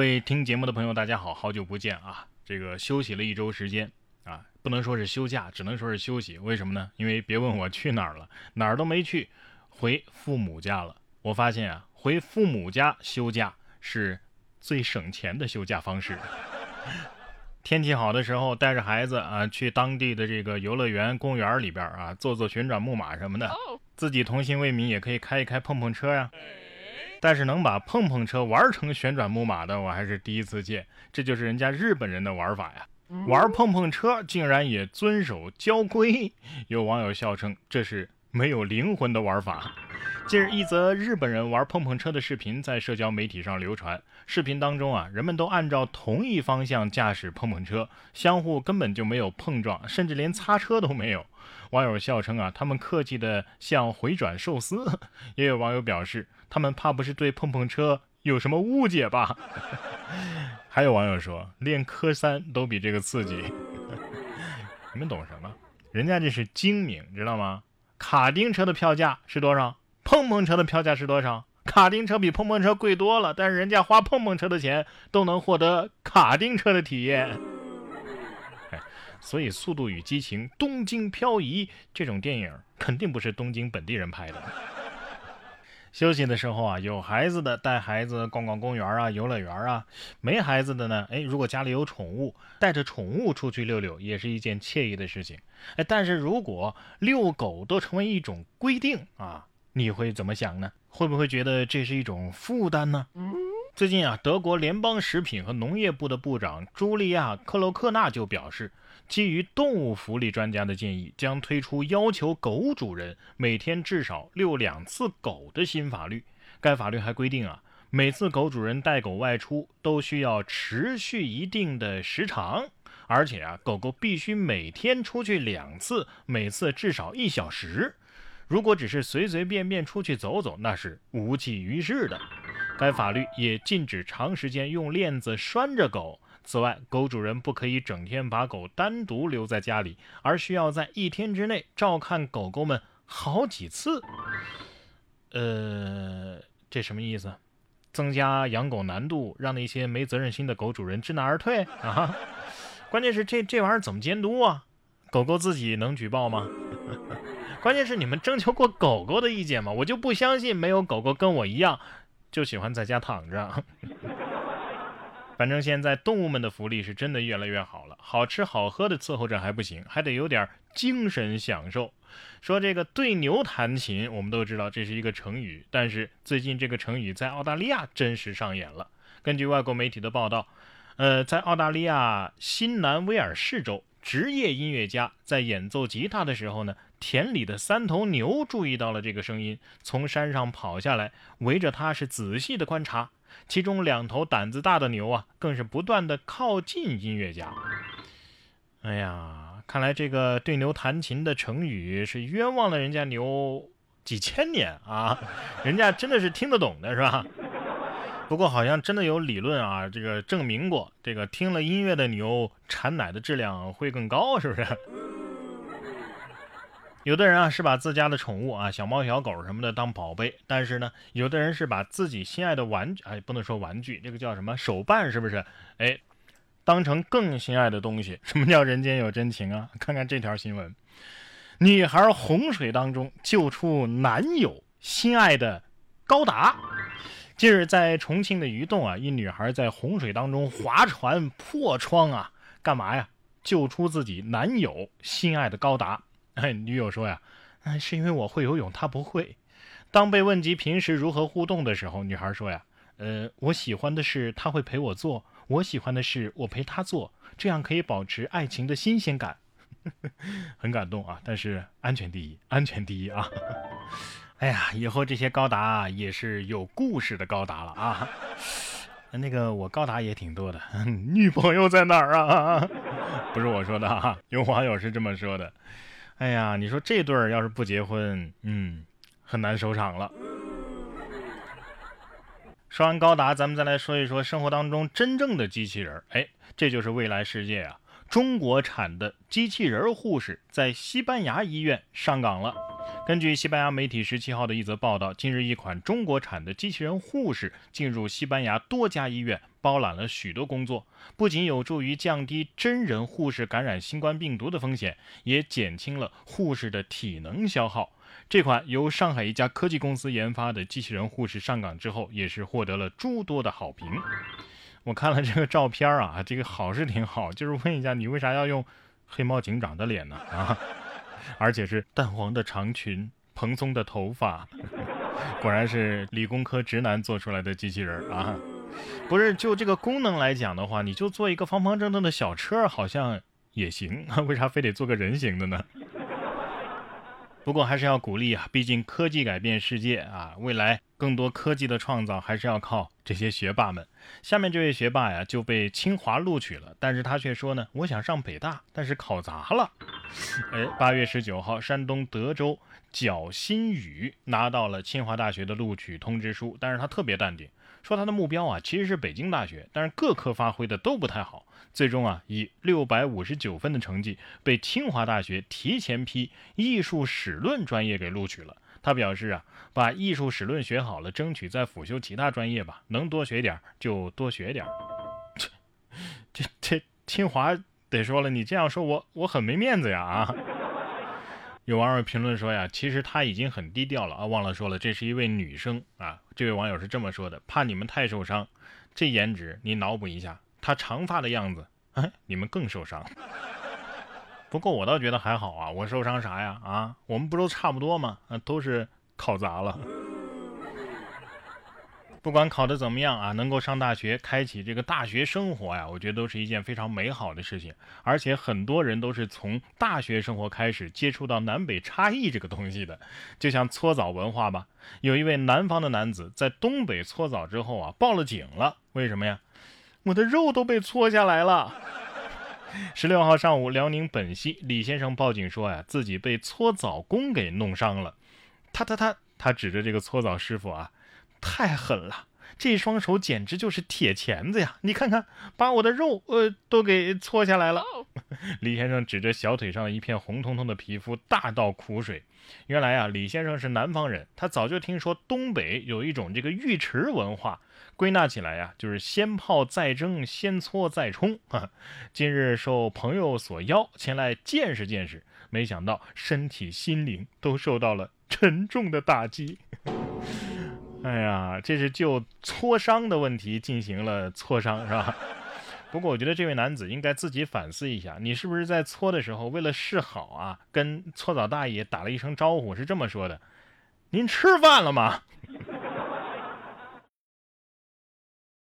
各位听节目的朋友，大家好，好久不见啊！这个休息了一周时间啊，不能说是休假，只能说是休息。为什么呢？因为别问我去哪儿了，哪儿都没去，回父母家了。我发现啊，回父母家休假是最省钱的休假方式。天气好的时候，带着孩子啊，去当地的这个游乐园、公园里边啊，坐坐旋转木马什么的。自己童心未泯，也可以开一开碰碰车呀。但是能把碰碰车玩成旋转木马的，我还是第一次见。这就是人家日本人的玩法呀！玩碰碰车竟然也遵守交规。有网友笑称这是没有灵魂的玩法。近日，一则日本人玩碰碰车的视频在社交媒体上流传。视频当中啊，人们都按照同一方向驾驶碰碰车，相互根本就没有碰撞，甚至连擦车都没有。网友笑称啊，他们客气的像回转寿司。也有网友表示，他们怕不是对碰碰车有什么误解吧？还有网友说，练科三都比这个刺激。你们懂什么？人家这是精明，知道吗？卡丁车的票价是多少？碰碰车的票价是多少？卡丁车比碰碰车贵多了，但是人家花碰碰车的钱都能获得卡丁车的体验。所以《速度与激情》《东京漂移》这种电影肯定不是东京本地人拍的。休息的时候啊，有孩子的带孩子逛逛公园啊、游乐园啊；没孩子的呢，哎，如果家里有宠物，带着宠物出去溜溜也是一件惬意的事情。哎，但是如果遛狗都成为一种规定啊，你会怎么想呢？会不会觉得这是一种负担呢？最近啊，德国联邦食品和农业部的部长茱莉亚·克洛克纳就表示。基于动物福利专家的建议，将推出要求狗主人每天至少遛两次狗的新法律。该法律还规定啊，每次狗主人带狗外出都需要持续一定的时长，而且啊，狗狗必须每天出去两次，每次至少一小时。如果只是随随便便出去走走，那是无济于事的。该法律也禁止长时间用链子拴着狗。此外，狗主人不可以整天把狗单独留在家里，而需要在一天之内照看狗狗们好几次。呃，这什么意思？增加养狗难度，让那些没责任心的狗主人知难而退啊？关键是这这玩意儿怎么监督啊？狗狗自己能举报吗？关键是你们征求过狗狗的意见吗？我就不相信没有狗狗跟我一样，就喜欢在家躺着。反正现在动物们的福利是真的越来越好了，好吃好喝的伺候着还不行，还得有点精神享受。说这个对牛弹琴，我们都知道这是一个成语，但是最近这个成语在澳大利亚真实上演了。根据外国媒体的报道，呃，在澳大利亚新南威尔士州，职业音乐家在演奏吉他的时候呢，田里的三头牛注意到了这个声音，从山上跑下来，围着他是仔细的观察。其中两头胆子大的牛啊，更是不断的靠近音乐家。哎呀，看来这个对牛弹琴的成语是冤枉了人家牛几千年啊！人家真的是听得懂的，是吧？不过好像真的有理论啊，这个证明过，这个听了音乐的牛产奶的质量会更高，是不是？有的人啊是把自家的宠物啊小猫小狗什么的当宝贝，但是呢，有的人是把自己心爱的玩具，哎，不能说玩具，这个叫什么手办，是不是？哎，当成更心爱的东西。什么叫人间有真情啊？看看这条新闻：女孩洪水当中救出男友心爱的高达。近日在重庆的鱼洞啊，一女孩在洪水当中划船破窗啊，干嘛呀？救出自己男友心爱的高达。哎，女友说呀，哎是因为我会游泳，他不会。当被问及平时如何互动的时候，女孩说呀，呃，我喜欢的是他会陪我做，我喜欢的是我陪他做，这样可以保持爱情的新鲜感。很感动啊，但是安全第一，安全第一啊。哎呀，以后这些高达也是有故事的高达了啊。那个我高达也挺多的，女朋友在哪儿啊？不是我说的啊，有网友是这么说的。哎呀，你说这对儿要是不结婚，嗯，很难收场了。说完高达，咱们再来说一说生活当中真正的机器人。哎，这就是未来世界啊！中国产的机器人护士在西班牙医院上岗了。根据西班牙媒体十七号的一则报道，近日一款中国产的机器人护士进入西班牙多家医院，包揽了许多工作，不仅有助于降低真人护士感染新冠病毒的风险，也减轻了护士的体能消耗。这款由上海一家科技公司研发的机器人护士上岗之后，也是获得了诸多的好评。我看了这个照片啊，这个好是挺好，就是问一下你为啥要用黑猫警长的脸呢？啊？而且是淡黄的长裙，蓬松的头发，果然是理工科直男做出来的机器人啊！不是，就这个功能来讲的话，你就做一个方方正正的小车好像也行，为啥非得做个人形的呢？不过还是要鼓励啊，毕竟科技改变世界啊，未来更多科技的创造还是要靠这些学霸们。下面这位学霸呀就被清华录取了，但是他却说呢，我想上北大，但是考砸了。哎，八月十九号，山东德州脚新宇拿到了清华大学的录取通知书，但是他特别淡定，说他的目标啊其实是北京大学，但是各科发挥的都不太好，最终啊以六百五十九分的成绩被清华大学提前批艺术史论专业给录取了。他表示啊，把艺术史论学好了，争取再辅修其他专业吧，能多学点就多学点。这这这清华。得说了，你这样说我我很没面子呀啊！有网友评论说呀，其实他已经很低调了啊，忘了说了，这是一位女生啊。这位网友是这么说的：怕你们太受伤，这颜值你脑补一下，她长发的样子，哎，你们更受伤。不过我倒觉得还好啊，我受伤啥呀啊？我们不都差不多吗？啊，都是考砸了。不管考得怎么样啊，能够上大学，开启这个大学生活呀，我觉得都是一件非常美好的事情。而且很多人都是从大学生活开始接触到南北差异这个东西的，就像搓澡文化吧。有一位南方的男子在东北搓澡之后啊，报了警了。为什么呀？我的肉都被搓下来了。十六号上午，辽宁本溪李先生报警说呀，自己被搓澡工给弄伤了。他他他他指着这个搓澡师傅啊。太狠了，这双手简直就是铁钳子呀！你看看，把我的肉呃都给搓下来了。李先生指着小腿上一片红彤彤的皮肤，大倒苦水。原来啊，李先生是南方人，他早就听说东北有一种这个浴池文化，归纳起来呀，就是先泡再蒸，先搓再冲啊。今日受朋友所邀前来见识见识，没想到身体心灵都受到了沉重的打击。哎呀，这是就挫伤的问题进行了磋商，是吧？不过我觉得这位男子应该自己反思一下，你是不是在搓的时候为了示好啊，跟搓澡大爷打了一声招呼，是这么说的：“您吃饭了吗？”